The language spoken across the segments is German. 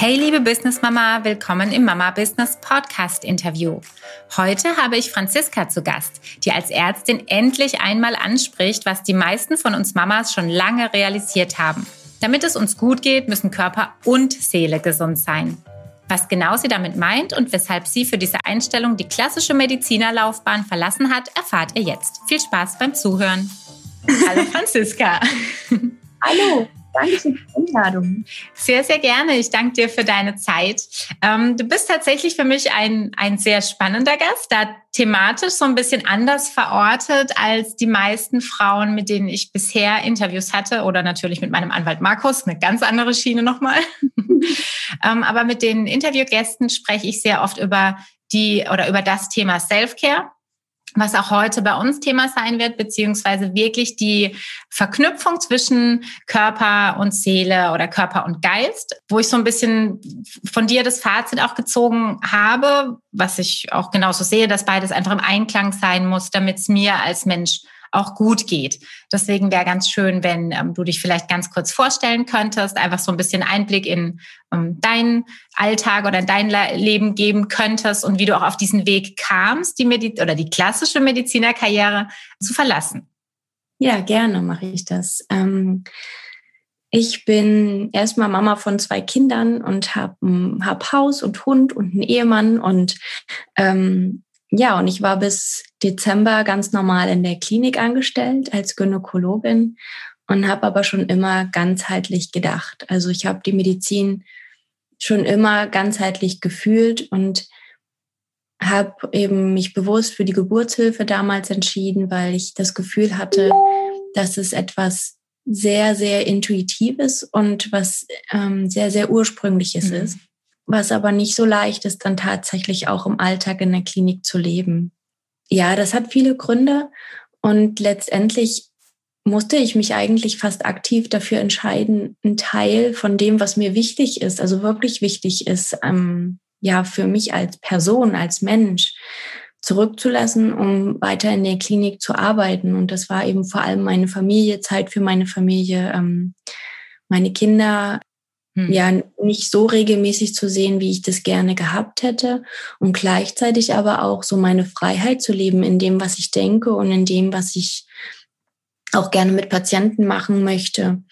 Hey liebe Business Mama, willkommen im Mama Business Podcast Interview. Heute habe ich Franziska zu Gast, die als Ärztin endlich einmal anspricht, was die meisten von uns Mamas schon lange realisiert haben. Damit es uns gut geht, müssen Körper und Seele gesund sein. Was genau sie damit meint und weshalb sie für diese Einstellung die klassische Medizinerlaufbahn verlassen hat, erfahrt ihr jetzt. Viel Spaß beim Zuhören. Hallo Franziska. Hallo. Danke für die Einladung. Sehr, sehr gerne. Ich danke dir für deine Zeit. Ähm, du bist tatsächlich für mich ein, ein sehr spannender Gast, da thematisch so ein bisschen anders verortet als die meisten Frauen, mit denen ich bisher Interviews hatte oder natürlich mit meinem Anwalt Markus, eine ganz andere Schiene nochmal. ähm, aber mit den Interviewgästen spreche ich sehr oft über die oder über das Thema Self-Care was auch heute bei uns Thema sein wird, beziehungsweise wirklich die Verknüpfung zwischen Körper und Seele oder Körper und Geist, wo ich so ein bisschen von dir das Fazit auch gezogen habe, was ich auch genauso sehe, dass beides einfach im Einklang sein muss, damit es mir als Mensch auch gut geht. Deswegen wäre ganz schön, wenn ähm, du dich vielleicht ganz kurz vorstellen könntest, einfach so ein bisschen Einblick in ähm, deinen Alltag oder in dein Leben geben könntest und wie du auch auf diesen Weg kamst, die Medi oder die klassische Medizinerkarriere zu verlassen. Ja, gerne mache ich das. Ähm ich bin erstmal Mama von zwei Kindern und habe hab Haus und Hund und einen Ehemann und ähm, ja, und ich war bis Dezember ganz normal in der Klinik angestellt als Gynäkologin und habe aber schon immer ganzheitlich gedacht. Also ich habe die Medizin schon immer ganzheitlich gefühlt und habe eben mich bewusst für die Geburtshilfe damals entschieden, weil ich das Gefühl hatte, dass es etwas sehr, sehr Intuitives und was ähm, sehr, sehr Ursprüngliches mhm. ist was aber nicht so leicht ist, dann tatsächlich auch im Alltag in der Klinik zu leben. Ja, das hat viele Gründe und letztendlich musste ich mich eigentlich fast aktiv dafür entscheiden, einen Teil von dem, was mir wichtig ist, also wirklich wichtig ist, ähm, ja, für mich als Person, als Mensch, zurückzulassen, um weiter in der Klinik zu arbeiten. Und das war eben vor allem meine Familie, Zeit für meine Familie, ähm, meine Kinder, hm. ja nicht so regelmäßig zu sehen, wie ich das gerne gehabt hätte und gleichzeitig aber auch so meine Freiheit zu leben in dem, was ich denke und in dem, was ich auch gerne mit Patienten machen möchte.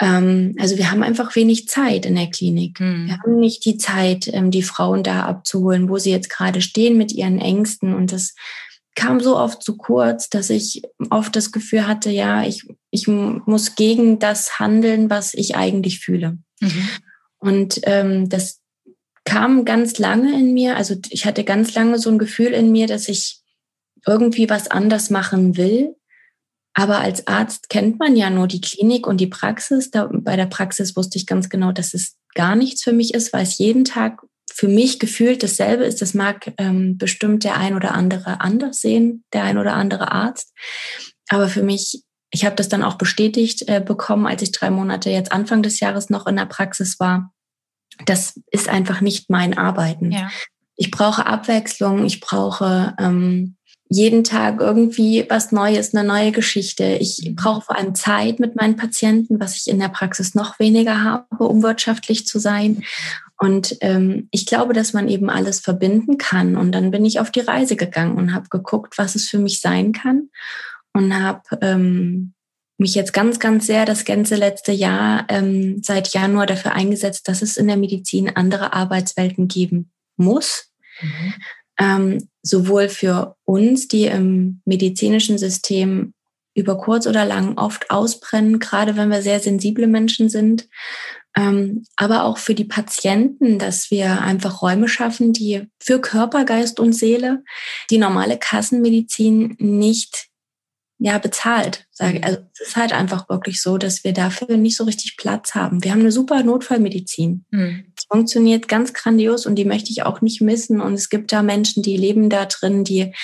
Ähm, also wir haben einfach wenig Zeit in der Klinik. Mhm. Wir haben nicht die Zeit, ähm, die Frauen da abzuholen, wo sie jetzt gerade stehen mit ihren Ängsten. Und das kam so oft zu kurz, dass ich oft das Gefühl hatte, ja, ich, ich muss gegen das handeln, was ich eigentlich fühle. Mhm. Und ähm, das kam ganz lange in mir. Also ich hatte ganz lange so ein Gefühl in mir, dass ich irgendwie was anders machen will. Aber als Arzt kennt man ja nur die Klinik und die Praxis. Da, bei der Praxis wusste ich ganz genau, dass es gar nichts für mich ist, weil es jeden Tag für mich gefühlt dasselbe ist. Das mag ähm, bestimmt der ein oder andere anders sehen, der ein oder andere Arzt. Aber für mich ich habe das dann auch bestätigt äh, bekommen, als ich drei Monate jetzt Anfang des Jahres noch in der Praxis war. Das ist einfach nicht mein Arbeiten. Ja. Ich brauche Abwechslung, ich brauche ähm, jeden Tag irgendwie was Neues, eine neue Geschichte. Ich mhm. brauche vor allem Zeit mit meinen Patienten, was ich in der Praxis noch weniger habe, um wirtschaftlich zu sein. Und ähm, ich glaube, dass man eben alles verbinden kann. Und dann bin ich auf die Reise gegangen und habe geguckt, was es für mich sein kann und habe ähm, mich jetzt ganz, ganz sehr das ganze letzte Jahr ähm, seit Januar dafür eingesetzt, dass es in der Medizin andere Arbeitswelten geben muss. Mhm. Ähm, sowohl für uns, die im medizinischen System über kurz oder lang oft ausbrennen, gerade wenn wir sehr sensible Menschen sind, ähm, aber auch für die Patienten, dass wir einfach Räume schaffen, die für Körper, Geist und Seele die normale Kassenmedizin nicht ja, bezahlt. Sage. Mhm. Also es ist halt einfach wirklich so, dass wir dafür nicht so richtig Platz haben. Wir haben eine super Notfallmedizin. Mhm. Es funktioniert ganz grandios und die möchte ich auch nicht missen. Und es gibt da Menschen, die leben da drin, die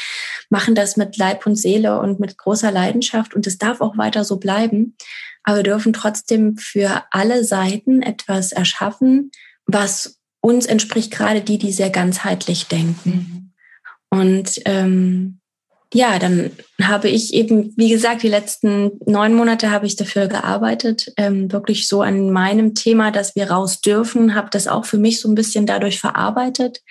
machen das mit Leib und Seele und mit großer Leidenschaft. Und es darf auch weiter so bleiben. Aber wir dürfen trotzdem für alle Seiten etwas erschaffen, was uns entspricht, gerade die, die sehr ganzheitlich denken. Mhm. Und ähm, ja, dann habe ich eben, wie gesagt, die letzten neun Monate habe ich dafür gearbeitet, ähm, wirklich so an meinem Thema, dass wir raus dürfen, habe das auch für mich so ein bisschen dadurch verarbeitet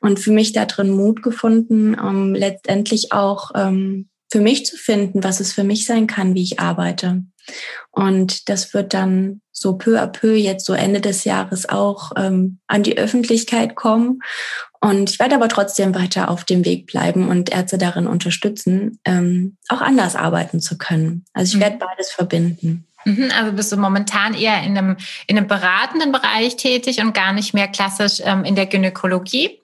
und für mich da drin Mut gefunden, um letztendlich auch ähm, für mich zu finden, was es für mich sein kann, wie ich arbeite. Und das wird dann so peu à peu jetzt so Ende des Jahres auch ähm, an die Öffentlichkeit kommen. Und ich werde aber trotzdem weiter auf dem Weg bleiben und Ärzte darin unterstützen, ähm, auch anders arbeiten zu können. Also ich mhm. werde beides verbinden. Mhm, also bist du momentan eher in einem, in einem beratenden Bereich tätig und gar nicht mehr klassisch ähm, in der Gynäkologie?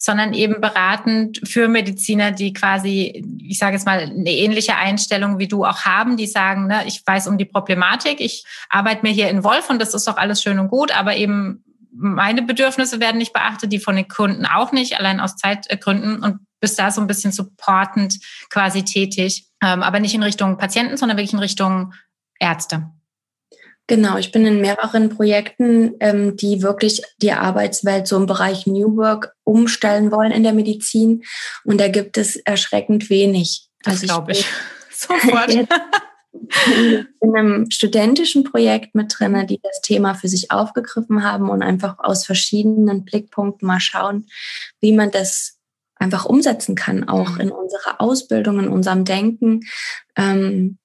sondern eben beratend für Mediziner, die quasi, ich sage jetzt mal, eine ähnliche Einstellung wie du auch haben, die sagen, ne, ich weiß um die Problematik, ich arbeite mir hier in Wolf und das ist doch alles schön und gut, aber eben meine Bedürfnisse werden nicht beachtet, die von den Kunden auch nicht, allein aus Zeitgründen und bist da so ein bisschen supportend quasi tätig, ähm, aber nicht in Richtung Patienten, sondern wirklich in Richtung Ärzte. Genau, ich bin in mehreren Projekten, ähm, die wirklich die Arbeitswelt so im Bereich New Work umstellen wollen in der Medizin. Und da gibt es erschreckend wenig. Das also glaube ich. Sofort. in einem studentischen Projekt mit drin, die das Thema für sich aufgegriffen haben und einfach aus verschiedenen Blickpunkten mal schauen, wie man das einfach umsetzen kann, auch mhm. in unserer Ausbildung, in unserem Denken. Ähm,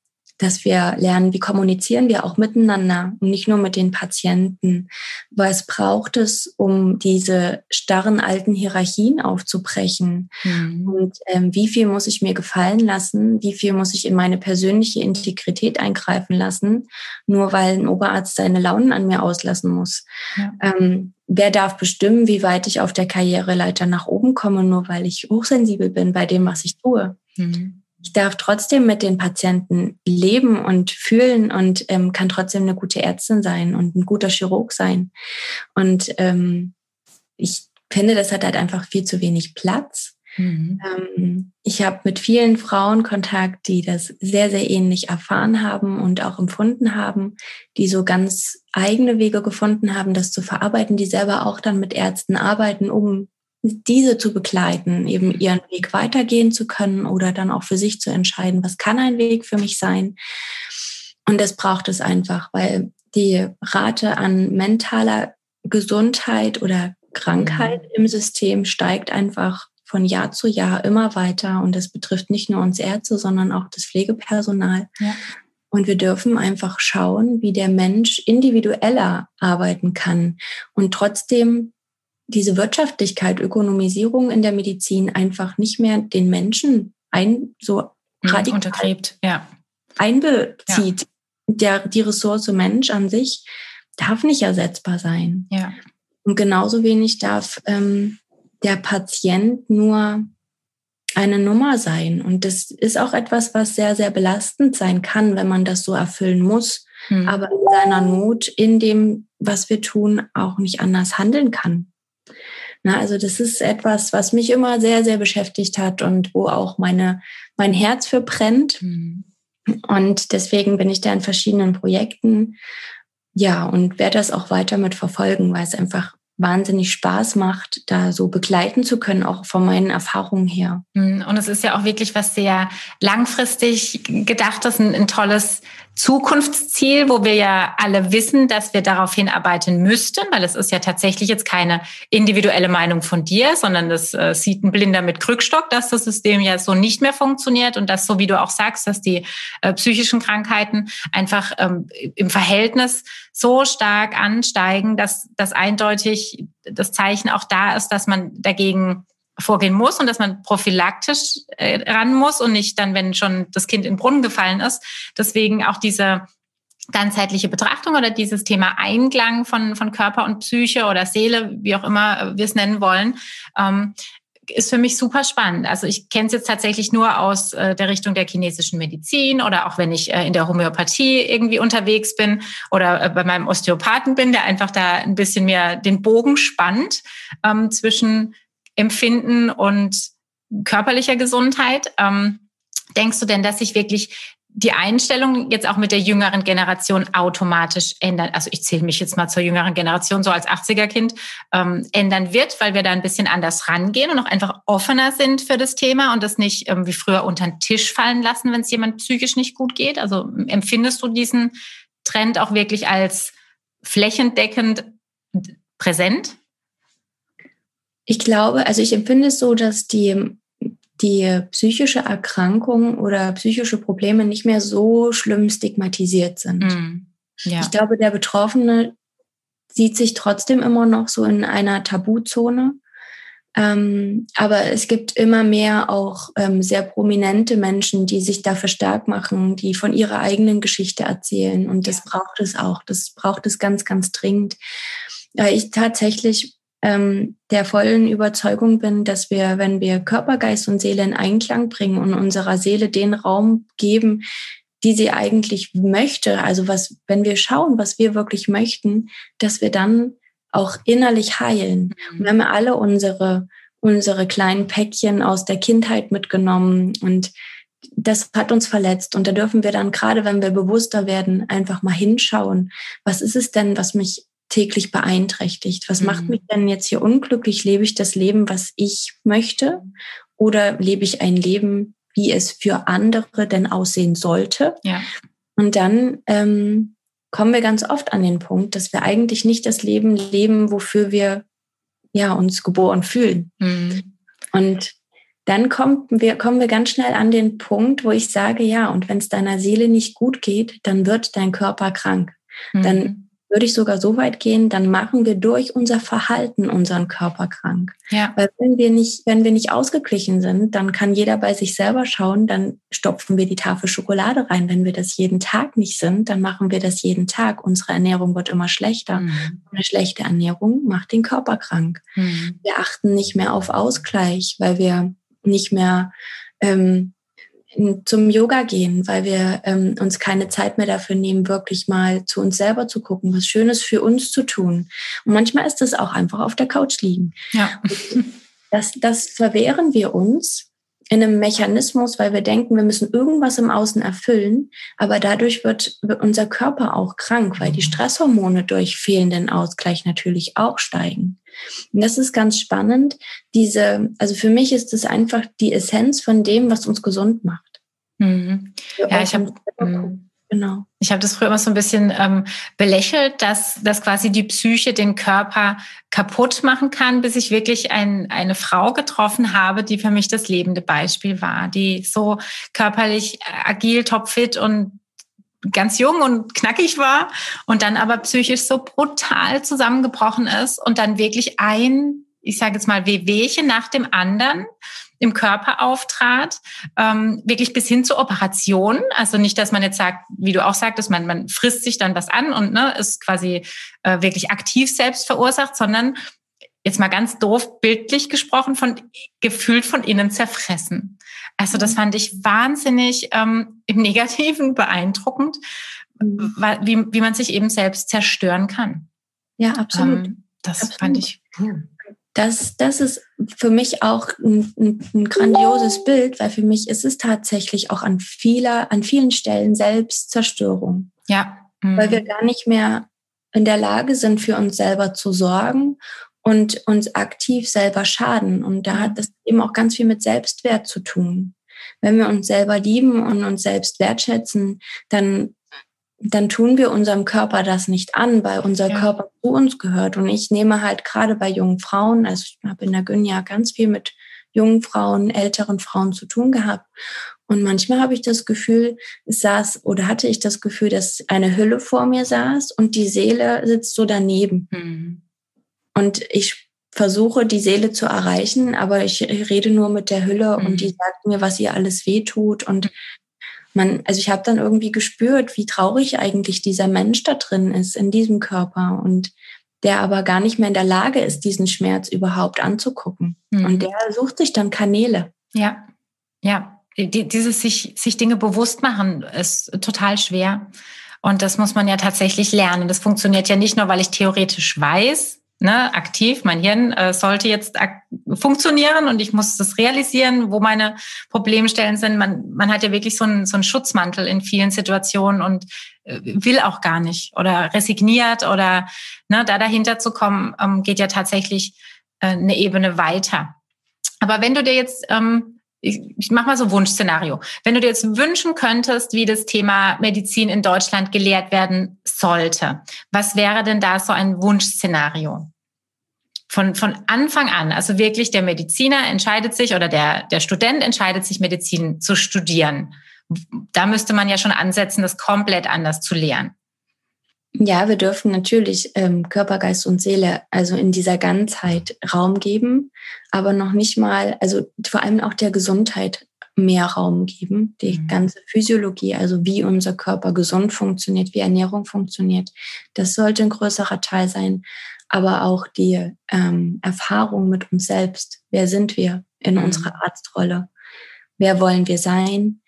dass wir lernen, wie kommunizieren wir auch miteinander und nicht nur mit den Patienten. Was braucht es, um diese starren alten Hierarchien aufzubrechen? Mhm. Und ähm, wie viel muss ich mir gefallen lassen? Wie viel muss ich in meine persönliche Integrität eingreifen lassen? Nur weil ein Oberarzt seine Launen an mir auslassen muss. Ja. Ähm, wer darf bestimmen, wie weit ich auf der Karriereleiter nach oben komme, nur weil ich hochsensibel bin bei dem, was ich tue? Mhm ich darf trotzdem mit den Patienten leben und fühlen und ähm, kann trotzdem eine gute Ärztin sein und ein guter Chirurg sein. Und ähm, ich finde, das hat halt einfach viel zu wenig Platz. Mhm. Ähm, ich habe mit vielen Frauen Kontakt, die das sehr, sehr ähnlich erfahren haben und auch empfunden haben, die so ganz eigene Wege gefunden haben, das zu verarbeiten, die selber auch dann mit Ärzten arbeiten, um diese zu begleiten, eben ihren Weg weitergehen zu können oder dann auch für sich zu entscheiden, was kann ein Weg für mich sein. Und das braucht es einfach, weil die Rate an mentaler Gesundheit oder Krankheit mhm. im System steigt einfach von Jahr zu Jahr immer weiter. Und das betrifft nicht nur uns Ärzte, sondern auch das Pflegepersonal. Ja. Und wir dürfen einfach schauen, wie der Mensch individueller arbeiten kann und trotzdem diese Wirtschaftlichkeit, Ökonomisierung in der Medizin einfach nicht mehr den Menschen ein, so radikal untergräbt, ja. einbezieht. Ja. Der, die Ressource Mensch an sich darf nicht ersetzbar sein. Ja. Und genauso wenig darf ähm, der Patient nur eine Nummer sein. Und das ist auch etwas, was sehr, sehr belastend sein kann, wenn man das so erfüllen muss, hm. aber in seiner Not, in dem, was wir tun, auch nicht anders handeln kann. Na, also das ist etwas, was mich immer sehr, sehr beschäftigt hat und wo auch meine, mein Herz für brennt. Mhm. Und deswegen bin ich da in verschiedenen Projekten. Ja, und werde das auch weiter mit verfolgen, weil es einfach wahnsinnig Spaß macht, da so begleiten zu können, auch von meinen Erfahrungen her. Mhm. Und es ist ja auch wirklich was sehr langfristig gedachtes, ein, ein tolles Zukunftsziel, wo wir ja alle wissen, dass wir darauf hinarbeiten müssten, weil es ist ja tatsächlich jetzt keine individuelle Meinung von dir, sondern das äh, sieht ein Blinder mit Krückstock, dass das System ja so nicht mehr funktioniert und dass, so wie du auch sagst, dass die äh, psychischen Krankheiten einfach ähm, im Verhältnis so stark ansteigen, dass das eindeutig das Zeichen auch da ist, dass man dagegen vorgehen muss und dass man prophylaktisch äh, ran muss und nicht dann, wenn schon das Kind in den Brunnen gefallen ist. Deswegen auch diese ganzheitliche Betrachtung oder dieses Thema Einklang von, von Körper und Psyche oder Seele, wie auch immer wir es nennen wollen, ähm, ist für mich super spannend. Also ich kenne es jetzt tatsächlich nur aus äh, der Richtung der chinesischen Medizin oder auch wenn ich äh, in der Homöopathie irgendwie unterwegs bin oder äh, bei meinem Osteopathen bin, der einfach da ein bisschen mehr den Bogen spannt ähm, zwischen Empfinden und körperlicher Gesundheit. Ähm, denkst du denn, dass sich wirklich die Einstellung jetzt auch mit der jüngeren Generation automatisch ändern, also ich zähle mich jetzt mal zur jüngeren Generation, so als 80er-Kind, ähm, ändern wird, weil wir da ein bisschen anders rangehen und auch einfach offener sind für das Thema und das nicht ähm, wie früher unter den Tisch fallen lassen, wenn es jemand psychisch nicht gut geht. Also empfindest du diesen Trend auch wirklich als flächendeckend präsent? Ich glaube, also ich empfinde es so, dass die die psychische Erkrankung oder psychische Probleme nicht mehr so schlimm stigmatisiert sind. Mm, ja. Ich glaube, der Betroffene sieht sich trotzdem immer noch so in einer Tabuzone. Ähm, aber es gibt immer mehr auch ähm, sehr prominente Menschen, die sich dafür stark machen, die von ihrer eigenen Geschichte erzählen. Und das ja. braucht es auch. Das braucht es ganz, ganz dringend. Ja, ich tatsächlich ähm, der vollen Überzeugung bin, dass wir, wenn wir Körper, Geist und Seele in Einklang bringen und unserer Seele den Raum geben, die sie eigentlich möchte, also was, wenn wir schauen, was wir wirklich möchten, dass wir dann auch innerlich heilen. Mhm. Und wir haben alle unsere, unsere kleinen Päckchen aus der Kindheit mitgenommen und das hat uns verletzt. Und da dürfen wir dann, gerade wenn wir bewusster werden, einfach mal hinschauen. Was ist es denn, was mich täglich beeinträchtigt? Was mhm. macht mich denn jetzt hier unglücklich? Lebe ich das Leben, was ich möchte? Oder lebe ich ein Leben, wie es für andere denn aussehen sollte? Ja. Und dann ähm, kommen wir ganz oft an den Punkt, dass wir eigentlich nicht das Leben leben, wofür wir ja uns geboren fühlen. Mhm. Und dann kommen wir, kommen wir ganz schnell an den Punkt, wo ich sage, ja, und wenn es deiner Seele nicht gut geht, dann wird dein Körper krank. Mhm. Dann würde ich sogar so weit gehen, dann machen wir durch unser Verhalten unseren Körper krank. Ja. Weil wenn wir nicht, wenn wir nicht ausgeglichen sind, dann kann jeder bei sich selber schauen, dann stopfen wir die Tafel Schokolade rein. Wenn wir das jeden Tag nicht sind, dann machen wir das jeden Tag. Unsere Ernährung wird immer schlechter. Mhm. Eine schlechte Ernährung macht den Körper krank. Mhm. Wir achten nicht mehr auf Ausgleich, weil wir nicht mehr ähm, zum Yoga gehen, weil wir ähm, uns keine Zeit mehr dafür nehmen, wirklich mal zu uns selber zu gucken, was Schönes für uns zu tun. Und manchmal ist es auch einfach auf der Couch liegen. Ja. Das, das verwehren wir uns in einem Mechanismus, weil wir denken, wir müssen irgendwas im Außen erfüllen, aber dadurch wird unser Körper auch krank, weil die mhm. Stresshormone durch fehlenden Ausgleich natürlich auch steigen. Und das ist ganz spannend. Diese, also für mich ist es einfach die Essenz von dem, was uns gesund macht. Mhm. Ja, ich habe Genau. Ich habe das früher immer so ein bisschen ähm, belächelt, dass, dass quasi die Psyche den Körper kaputt machen kann, bis ich wirklich ein, eine Frau getroffen habe, die für mich das lebende Beispiel war, die so körperlich agil, topfit und ganz jung und knackig war und dann aber psychisch so brutal zusammengebrochen ist und dann wirklich ein, ich sage jetzt mal, Wehwehchen nach dem anderen im Körper auftrat, ähm, wirklich bis hin zur Operation. Also nicht, dass man jetzt sagt, wie du auch sagtest, man, man frisst sich dann was an und ne, ist quasi äh, wirklich aktiv selbst verursacht, sondern jetzt mal ganz doof bildlich gesprochen, von gefühlt von innen zerfressen. Also das mhm. fand ich wahnsinnig ähm, im Negativen beeindruckend, mhm. wie, wie man sich eben selbst zerstören kann. Ja, absolut. Ähm, das absolut. fand ich. Das, das ist für mich auch ein, ein, ein, grandioses Bild, weil für mich ist es tatsächlich auch an vieler, an vielen Stellen Selbstzerstörung. Ja. Mhm. Weil wir gar nicht mehr in der Lage sind, für uns selber zu sorgen und uns aktiv selber schaden. Und da hat das eben auch ganz viel mit Selbstwert zu tun. Wenn wir uns selber lieben und uns selbst wertschätzen, dann dann tun wir unserem Körper das nicht an, weil unser ja. Körper zu uns gehört. Und ich nehme halt gerade bei jungen Frauen, also ich habe in der Gyn ja ganz viel mit jungen Frauen, älteren Frauen zu tun gehabt. Und manchmal habe ich das Gefühl, es saß oder hatte ich das Gefühl, dass eine Hülle vor mir saß und die Seele sitzt so daneben. Mhm. Und ich versuche, die Seele zu erreichen, aber ich rede nur mit der Hülle mhm. und die sagt mir, was ihr alles wehtut und man, also ich habe dann irgendwie gespürt, wie traurig eigentlich dieser Mensch da drin ist, in diesem Körper und der aber gar nicht mehr in der Lage ist, diesen Schmerz überhaupt anzugucken. Mhm. Und der sucht sich dann Kanäle. Ja, ja. Dieses sich, sich Dinge bewusst machen ist total schwer. Und das muss man ja tatsächlich lernen. Das funktioniert ja nicht nur, weil ich theoretisch weiß, ne, aktiv. Mein Hirn äh, sollte jetzt funktionieren und ich muss das realisieren, wo meine Problemstellen sind. Man, man hat ja wirklich so einen, so einen Schutzmantel in vielen Situationen und äh, will auch gar nicht oder resigniert oder ne, da dahinter zu kommen, ähm, geht ja tatsächlich äh, eine Ebene weiter. Aber wenn du dir jetzt ähm, ich, ich mache mal so Wunschszenario. Wenn du dir jetzt wünschen könntest, wie das Thema Medizin in Deutschland gelehrt werden sollte, was wäre denn da so ein Wunschszenario? Von, von Anfang an, also wirklich der Mediziner entscheidet sich oder der, der Student entscheidet sich, Medizin zu studieren. Da müsste man ja schon ansetzen, das komplett anders zu lehren. Ja, wir dürfen natürlich ähm, Körper, Geist und Seele also in dieser Ganzheit Raum geben, aber noch nicht mal, also vor allem auch der Gesundheit mehr Raum geben. Die mhm. ganze Physiologie, also wie unser Körper gesund funktioniert, wie Ernährung funktioniert, das sollte ein größerer Teil sein. Aber auch die ähm, Erfahrung mit uns selbst. Wer sind wir in mhm. unserer Arztrolle? Wer wollen wir sein?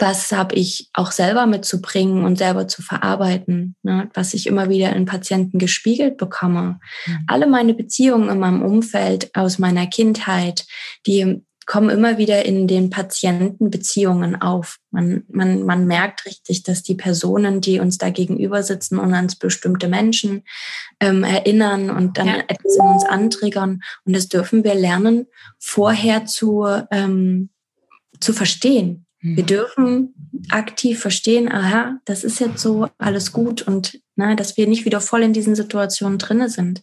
Was habe ich auch selber mitzubringen und selber zu verarbeiten, ne? was ich immer wieder in Patienten gespiegelt bekomme. Mhm. Alle meine Beziehungen in meinem Umfeld aus meiner Kindheit, die kommen immer wieder in den Patientenbeziehungen auf. Man, man, man merkt richtig, dass die Personen, die uns da gegenüber sitzen und ans bestimmte Menschen ähm, erinnern und dann ja. etwas in uns antriggern. Und das dürfen wir lernen, vorher zu, ähm, zu verstehen. Wir mhm. dürfen aktiv verstehen, aha, das ist jetzt so alles gut und na, dass wir nicht wieder voll in diesen Situationen drinne sind.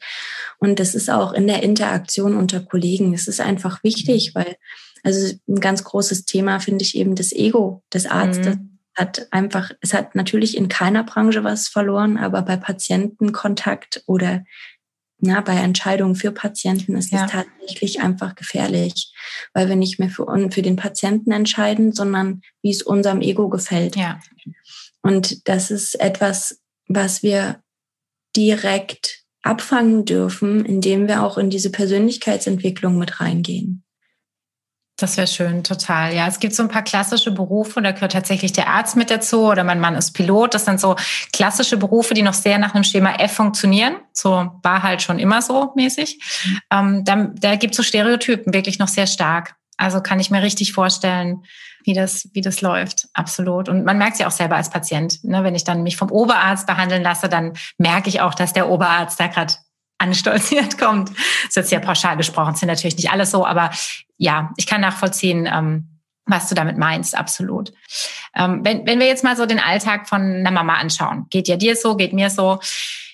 Und das ist auch in der Interaktion unter Kollegen. Es ist einfach wichtig, mhm. weil also ein ganz großes Thema finde ich eben das Ego des Arztes. Mhm. Hat einfach, es hat natürlich in keiner Branche was verloren, aber bei Patientenkontakt oder na, bei Entscheidungen für Patienten ist ja. es tatsächlich einfach gefährlich, weil wir nicht mehr für, für den Patienten entscheiden, sondern wie es unserem Ego gefällt. Ja. Und das ist etwas, was wir direkt abfangen dürfen, indem wir auch in diese Persönlichkeitsentwicklung mit reingehen. Das wäre schön, total. Ja, es gibt so ein paar klassische Berufe, da gehört tatsächlich der Arzt mit dazu oder mein Mann ist Pilot. Das sind so klassische Berufe, die noch sehr nach einem Schema F funktionieren. So war halt schon immer so mäßig. Ähm, da da gibt es so Stereotypen wirklich noch sehr stark. Also kann ich mir richtig vorstellen, wie das, wie das läuft. Absolut. Und man merkt es ja auch selber als Patient. Ne? Wenn ich dann mich vom Oberarzt behandeln lasse, dann merke ich auch, dass der Oberarzt da gerade anstolziert kommt. Das ist jetzt sehr pauschal gesprochen, sind natürlich nicht alles so, aber ja, ich kann nachvollziehen, ähm, was du damit meinst, absolut. Ähm, wenn, wenn wir jetzt mal so den Alltag von einer Mama anschauen, geht ja dir so, geht mir so,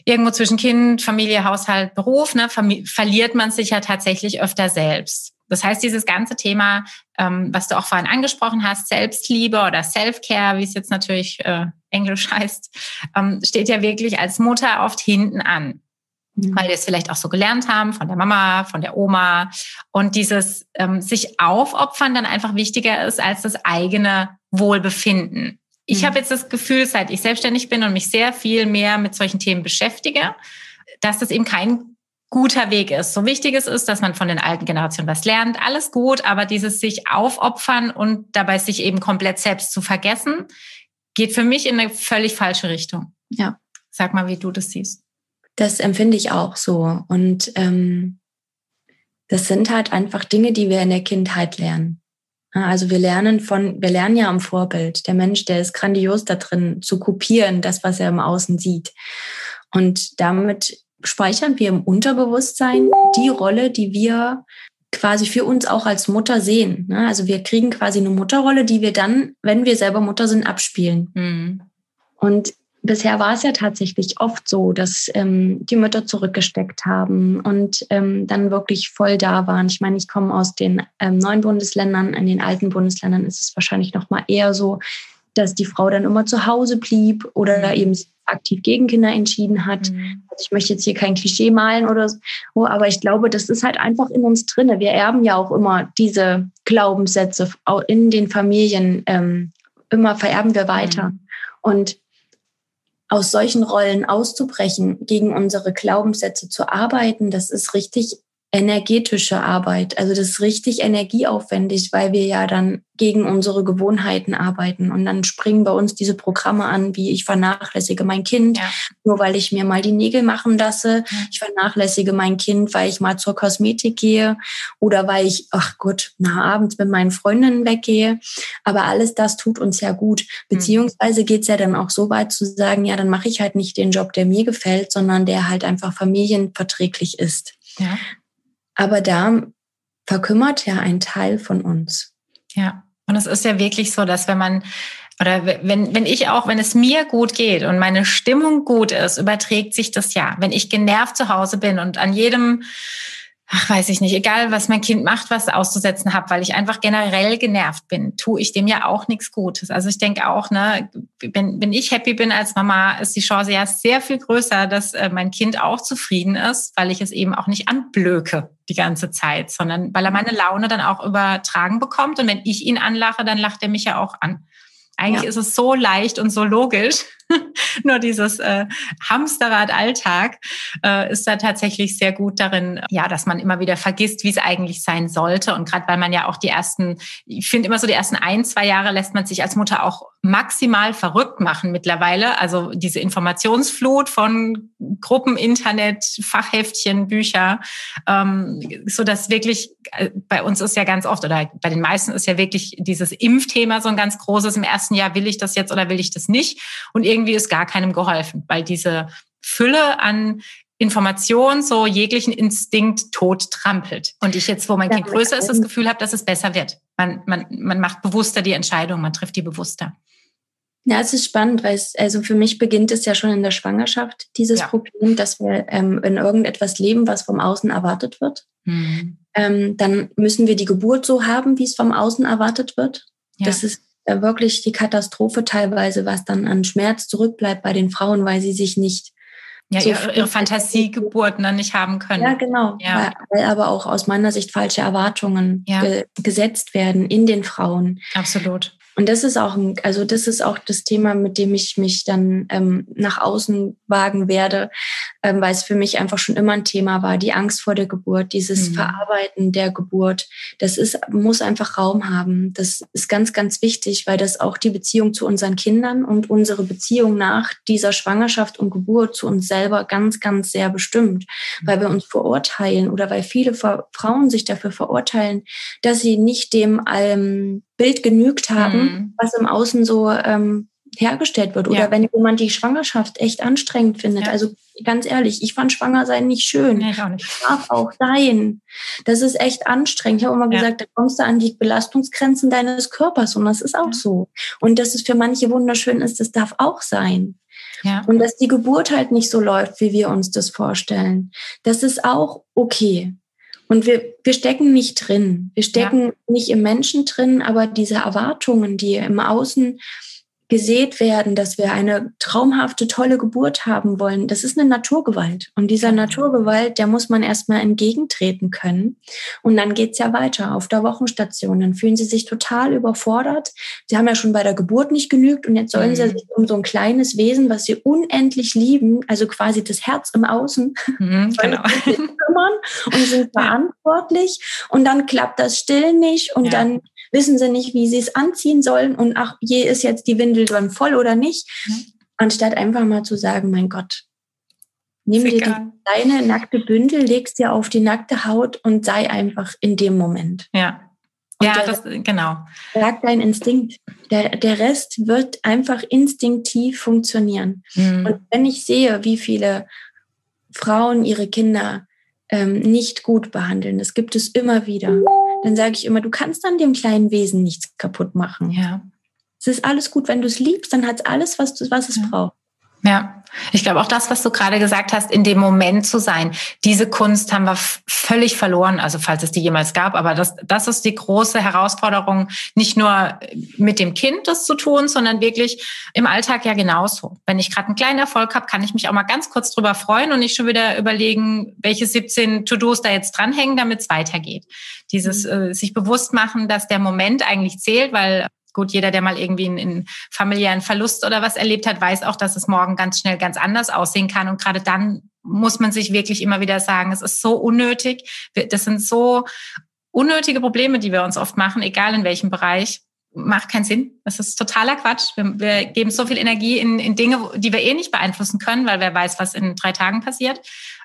irgendwo zwischen Kind, Familie, Haushalt, Beruf, ne, verliert man sich ja tatsächlich öfter selbst. Das heißt, dieses ganze Thema, ähm, was du auch vorhin angesprochen hast, Selbstliebe oder Self-Care, wie es jetzt natürlich äh, Englisch heißt, ähm, steht ja wirklich als Mutter oft hinten an. Mhm. weil wir es vielleicht auch so gelernt haben von der Mama, von der Oma und dieses ähm, sich aufopfern dann einfach wichtiger ist als das eigene Wohlbefinden. Ich mhm. habe jetzt das Gefühl, seit ich selbstständig bin und mich sehr viel mehr mit solchen Themen beschäftige, dass das eben kein guter Weg ist. So wichtig es ist, dass man von den alten Generationen was lernt, alles gut, aber dieses sich aufopfern und dabei sich eben komplett selbst zu vergessen, geht für mich in eine völlig falsche Richtung. Ja. Sag mal, wie du das siehst. Das empfinde ich auch so. Und ähm, das sind halt einfach Dinge, die wir in der Kindheit lernen. Also wir lernen von, wir lernen ja am Vorbild. Der Mensch, der ist grandios da drin, zu kopieren, das, was er im Außen sieht. Und damit speichern wir im Unterbewusstsein die Rolle, die wir quasi für uns auch als Mutter sehen. Also wir kriegen quasi eine Mutterrolle, die wir dann, wenn wir selber Mutter sind, abspielen. Mhm. Und bisher war es ja tatsächlich oft so, dass ähm, die Mütter zurückgesteckt haben und ähm, dann wirklich voll da waren. Ich meine, ich komme aus den ähm, neuen Bundesländern. In den alten Bundesländern ist es wahrscheinlich noch mal eher so, dass die Frau dann immer zu Hause blieb oder mhm. eben aktiv gegen Kinder entschieden hat. Mhm. Also ich möchte jetzt hier kein Klischee malen oder so, aber ich glaube, das ist halt einfach in uns drinne. Wir erben ja auch immer diese Glaubenssätze in den Familien. Ähm, immer vererben wir weiter. Mhm. Und aus solchen Rollen auszubrechen, gegen unsere Glaubenssätze zu arbeiten, das ist richtig energetische Arbeit. Also das ist richtig energieaufwendig, weil wir ja dann gegen unsere Gewohnheiten arbeiten. Und dann springen bei uns diese Programme an, wie ich vernachlässige mein Kind, ja. nur weil ich mir mal die Nägel machen lasse. Ich vernachlässige mein Kind, weil ich mal zur Kosmetik gehe oder weil ich, ach Gott, nach abends mit meinen Freundinnen weggehe. Aber alles das tut uns ja gut. Beziehungsweise geht's ja dann auch so weit zu sagen, ja, dann mache ich halt nicht den Job, der mir gefällt, sondern der halt einfach familienverträglich ist. Ja. Aber da verkümmert ja ein Teil von uns. Ja, und es ist ja wirklich so, dass wenn man oder wenn, wenn ich auch, wenn es mir gut geht und meine Stimmung gut ist, überträgt sich das ja. Wenn ich genervt zu Hause bin und an jedem ach, weiß ich nicht, egal was mein Kind macht, was auszusetzen habe, weil ich einfach generell genervt bin, tue ich dem ja auch nichts Gutes. Also ich denke auch, ne, wenn, wenn ich happy bin als Mama, ist die Chance ja sehr viel größer, dass äh, mein Kind auch zufrieden ist, weil ich es eben auch nicht anblöke die ganze Zeit, sondern weil er meine Laune dann auch übertragen bekommt. Und wenn ich ihn anlache, dann lacht er mich ja auch an. Eigentlich ja. ist es so leicht und so logisch. Nur dieses äh, Hamsterrad-Alltag äh, ist da tatsächlich sehr gut darin, ja, dass man immer wieder vergisst, wie es eigentlich sein sollte. Und gerade weil man ja auch die ersten, ich finde immer so die ersten ein, zwei Jahre lässt man sich als Mutter auch maximal verrückt machen mittlerweile. Also diese Informationsflut von Gruppen, Internet, Fachheftchen, Bücher, ähm, so dass wirklich äh, bei uns ist ja ganz oft oder bei den meisten ist ja wirklich dieses Impfthema so ein ganz großes. Im ersten Jahr will ich das jetzt oder will ich das nicht? Und irgendwie ist gar keinem geholfen, weil diese Fülle an Information so jeglichen Instinkt tot trampelt. Und ich jetzt, wo mein Kind größer ist, das Gefühl habe, dass es besser wird. Man, man, man macht bewusster die Entscheidung, man trifft die bewusster. Ja, es ist spannend, weil es, also für mich beginnt es ja schon in der Schwangerschaft, dieses ja. Problem, dass wir ähm, in irgendetwas leben, was vom Außen erwartet wird. Mhm. Ähm, dann müssen wir die Geburt so haben, wie es vom Außen erwartet wird. Ja. Das ist äh, wirklich die Katastrophe teilweise, was dann an Schmerz zurückbleibt bei den Frauen, weil sie sich nicht ja, so ihre, ihre Fantasiegeburten dann nicht haben können. Ja, genau. Ja. Weil, weil aber auch aus meiner Sicht falsche Erwartungen ja. ge gesetzt werden in den Frauen. Absolut. Und das ist auch, ein, also das ist auch das Thema, mit dem ich mich dann ähm, nach außen wagen werde, ähm, weil es für mich einfach schon immer ein Thema war, die Angst vor der Geburt, dieses mhm. Verarbeiten der Geburt. Das ist, muss einfach Raum haben. Das ist ganz, ganz wichtig, weil das auch die Beziehung zu unseren Kindern und unsere Beziehung nach dieser Schwangerschaft und Geburt zu uns selber ganz, ganz sehr bestimmt, mhm. weil wir uns verurteilen oder weil viele Frauen sich dafür verurteilen, dass sie nicht dem ähm, Bild genügt haben, mhm. was im Außen so ähm, hergestellt wird. Oder ja. wenn jemand die Schwangerschaft echt anstrengend findet. Ja. Also ganz ehrlich, ich fand schwanger sein nicht schön. Nee, ich auch nicht. Darf auch sein. Das ist echt anstrengend. Ich habe immer ja. gesagt, da kommst du an die Belastungsgrenzen deines Körpers und das ist auch so. Und dass es für manche wunderschön ist, das darf auch sein. Ja. Und dass die Geburt halt nicht so läuft, wie wir uns das vorstellen. Das ist auch okay. Und wir, wir stecken nicht drin. Wir stecken ja. nicht im Menschen drin, aber diese Erwartungen, die im Außen gesät werden, dass wir eine traumhafte, tolle Geburt haben wollen, das ist eine Naturgewalt. Und dieser Naturgewalt, der muss man erstmal entgegentreten können. Und dann geht's ja weiter auf der Wochenstation. Dann fühlen sie sich total überfordert. Sie haben ja schon bei der Geburt nicht genügt und jetzt sollen mhm. sie sich um so ein kleines Wesen, was sie unendlich lieben, also quasi das Herz im Außen, mhm, genau. kümmern und sind verantwortlich. Und dann klappt das still nicht und ja. dann wissen sie nicht, wie sie es anziehen sollen und ach, je ist jetzt die Windel dann voll oder nicht. Anstatt einfach mal zu sagen, mein Gott, nimm dir deine nackte Bündel, legst dir auf die nackte Haut und sei einfach in dem Moment. Ja. Und ja, das, genau. Sagt dein Instinkt. Der, der Rest wird einfach instinktiv funktionieren. Mhm. Und wenn ich sehe, wie viele Frauen ihre Kinder ähm, nicht gut behandeln, das gibt es immer wieder dann sage ich immer, du kannst an dem kleinen Wesen nichts kaputt machen. Ja. Es ist alles gut, wenn du es liebst, dann hat es alles, was, du, was es ja. braucht. Ja, ich glaube auch das, was du gerade gesagt hast, in dem Moment zu sein. Diese Kunst haben wir völlig verloren, also falls es die jemals gab. Aber das, das ist die große Herausforderung, nicht nur mit dem Kind das zu tun, sondern wirklich im Alltag ja genauso. Wenn ich gerade einen kleinen Erfolg habe, kann ich mich auch mal ganz kurz drüber freuen und nicht schon wieder überlegen, welche 17 To-Dos da jetzt dranhängen, damit es weitergeht. Dieses mhm. äh, sich bewusst machen, dass der Moment eigentlich zählt, weil gut, jeder, der mal irgendwie einen, einen familiären Verlust oder was erlebt hat, weiß auch, dass es morgen ganz schnell ganz anders aussehen kann. Und gerade dann muss man sich wirklich immer wieder sagen, es ist so unnötig. Das sind so unnötige Probleme, die wir uns oft machen, egal in welchem Bereich macht keinen Sinn. Das ist totaler Quatsch. Wir, wir geben so viel Energie in, in, Dinge, die wir eh nicht beeinflussen können, weil wer weiß, was in drei Tagen passiert,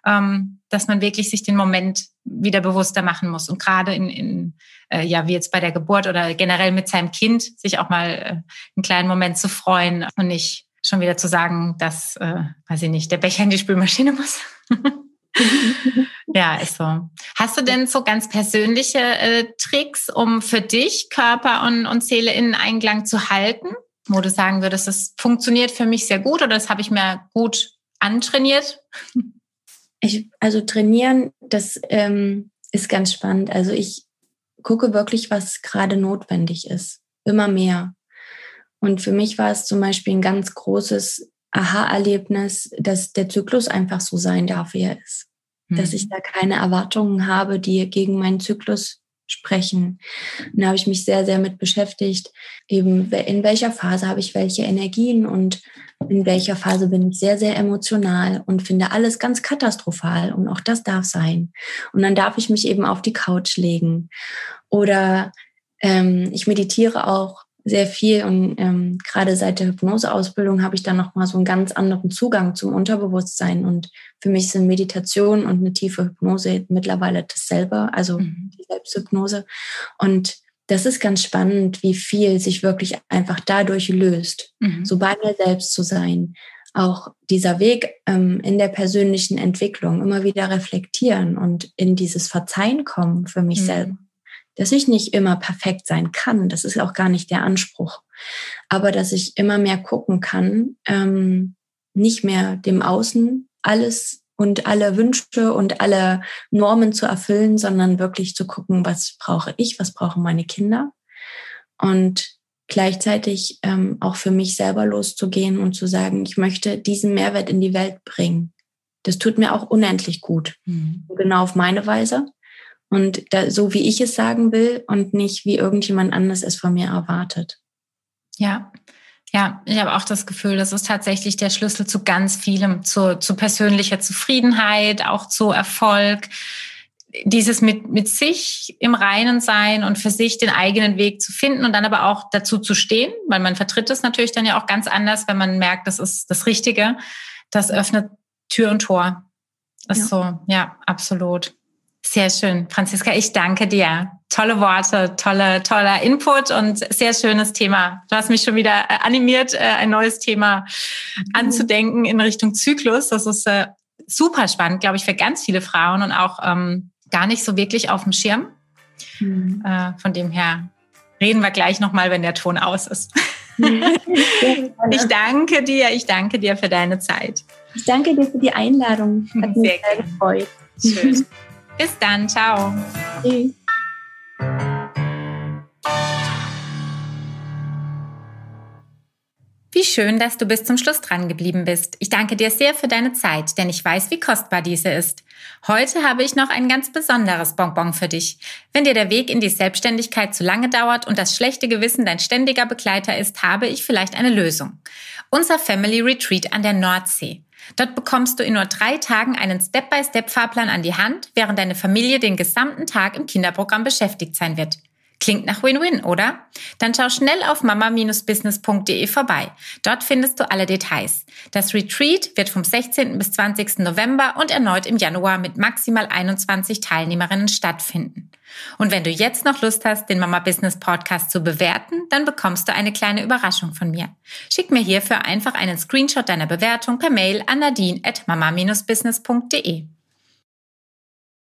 ähm, dass man wirklich sich den Moment wieder bewusster machen muss. Und gerade in, in äh, ja, wie jetzt bei der Geburt oder generell mit seinem Kind, sich auch mal äh, einen kleinen Moment zu freuen und nicht schon wieder zu sagen, dass, äh, weiß ich nicht, der Becher in die Spülmaschine muss. ja, ist so. Hast du denn so ganz persönliche äh, Tricks, um für dich Körper und, und Seele in Einklang zu halten? Wo du sagen würdest, das funktioniert für mich sehr gut oder das habe ich mir gut antrainiert? Ich, also trainieren, das ähm, ist ganz spannend. Also ich gucke wirklich, was gerade notwendig ist. Immer mehr. Und für mich war es zum Beispiel ein ganz großes Aha-Erlebnis, dass der Zyklus einfach so sein darf, wie er ist. Mhm. Dass ich mhm. da keine Erwartungen habe, die gegen meinen Zyklus sprechen. Und da habe ich mich sehr, sehr mit beschäftigt, eben in welcher Phase habe ich welche Energien und in welcher Phase bin ich sehr, sehr emotional und finde alles ganz katastrophal und auch das darf sein. Und dann darf ich mich eben auf die Couch legen oder ähm, ich meditiere auch sehr viel und ähm, gerade seit der Hypnoseausbildung habe ich dann noch mal so einen ganz anderen Zugang zum Unterbewusstsein und für mich sind Meditation und eine tiefe Hypnose mittlerweile dasselbe, also mhm. die Selbsthypnose und das ist ganz spannend, wie viel sich wirklich einfach dadurch löst, mhm. so bei mir selbst zu sein. Auch dieser Weg ähm, in der persönlichen Entwicklung immer wieder reflektieren und in dieses Verzeihen kommen für mich mhm. selbst dass ich nicht immer perfekt sein kann. Das ist auch gar nicht der Anspruch. Aber dass ich immer mehr gucken kann, ähm, nicht mehr dem Außen alles und alle Wünsche und alle Normen zu erfüllen, sondern wirklich zu gucken, was brauche ich, was brauchen meine Kinder. Und gleichzeitig ähm, auch für mich selber loszugehen und zu sagen, ich möchte diesen Mehrwert in die Welt bringen. Das tut mir auch unendlich gut. Mhm. Genau auf meine Weise und da, so wie ich es sagen will und nicht wie irgendjemand anders es von mir erwartet. Ja, ja, ich habe auch das Gefühl, das ist tatsächlich der Schlüssel zu ganz vielem, zu, zu persönlicher Zufriedenheit, auch zu Erfolg. Dieses mit, mit sich im Reinen sein und für sich den eigenen Weg zu finden und dann aber auch dazu zu stehen, weil man vertritt es natürlich dann ja auch ganz anders, wenn man merkt, das ist das Richtige. Das öffnet Tür und Tor. Das ja. ist so, ja, absolut. Sehr schön, Franziska. Ich danke dir. Tolle Worte, tolle, toller Input und sehr schönes Thema. Du hast mich schon wieder äh, animiert, äh, ein neues Thema anzudenken in Richtung Zyklus. Das ist äh, super spannend, glaube ich, für ganz viele Frauen und auch ähm, gar nicht so wirklich auf dem Schirm. Mhm. Von dem her reden wir gleich nochmal, wenn der Ton aus ist. ich danke dir, ich danke dir für deine Zeit. Ich danke dir für die Einladung. Hat mich sehr, sehr gefreut. Schön. Bis dann, ciao. Tschüss. Wie schön, dass du bis zum Schluss dran geblieben bist. Ich danke dir sehr für deine Zeit, denn ich weiß, wie kostbar diese ist. Heute habe ich noch ein ganz besonderes Bonbon für dich. Wenn dir der Weg in die Selbstständigkeit zu lange dauert und das schlechte Gewissen dein ständiger Begleiter ist, habe ich vielleicht eine Lösung. Unser Family Retreat an der Nordsee. Dort bekommst du in nur drei Tagen einen Step-by-Step-Fahrplan an die Hand, während deine Familie den gesamten Tag im Kinderprogramm beschäftigt sein wird. Klingt nach Win-Win, oder? Dann schau schnell auf mama-business.de vorbei. Dort findest du alle Details. Das Retreat wird vom 16. bis 20. November und erneut im Januar mit maximal 21 Teilnehmerinnen stattfinden. Und wenn du jetzt noch Lust hast, den Mama Business Podcast zu bewerten, dann bekommst du eine kleine Überraschung von mir. Schick mir hierfür einfach einen Screenshot deiner Bewertung per Mail an nadine at mama-business.de.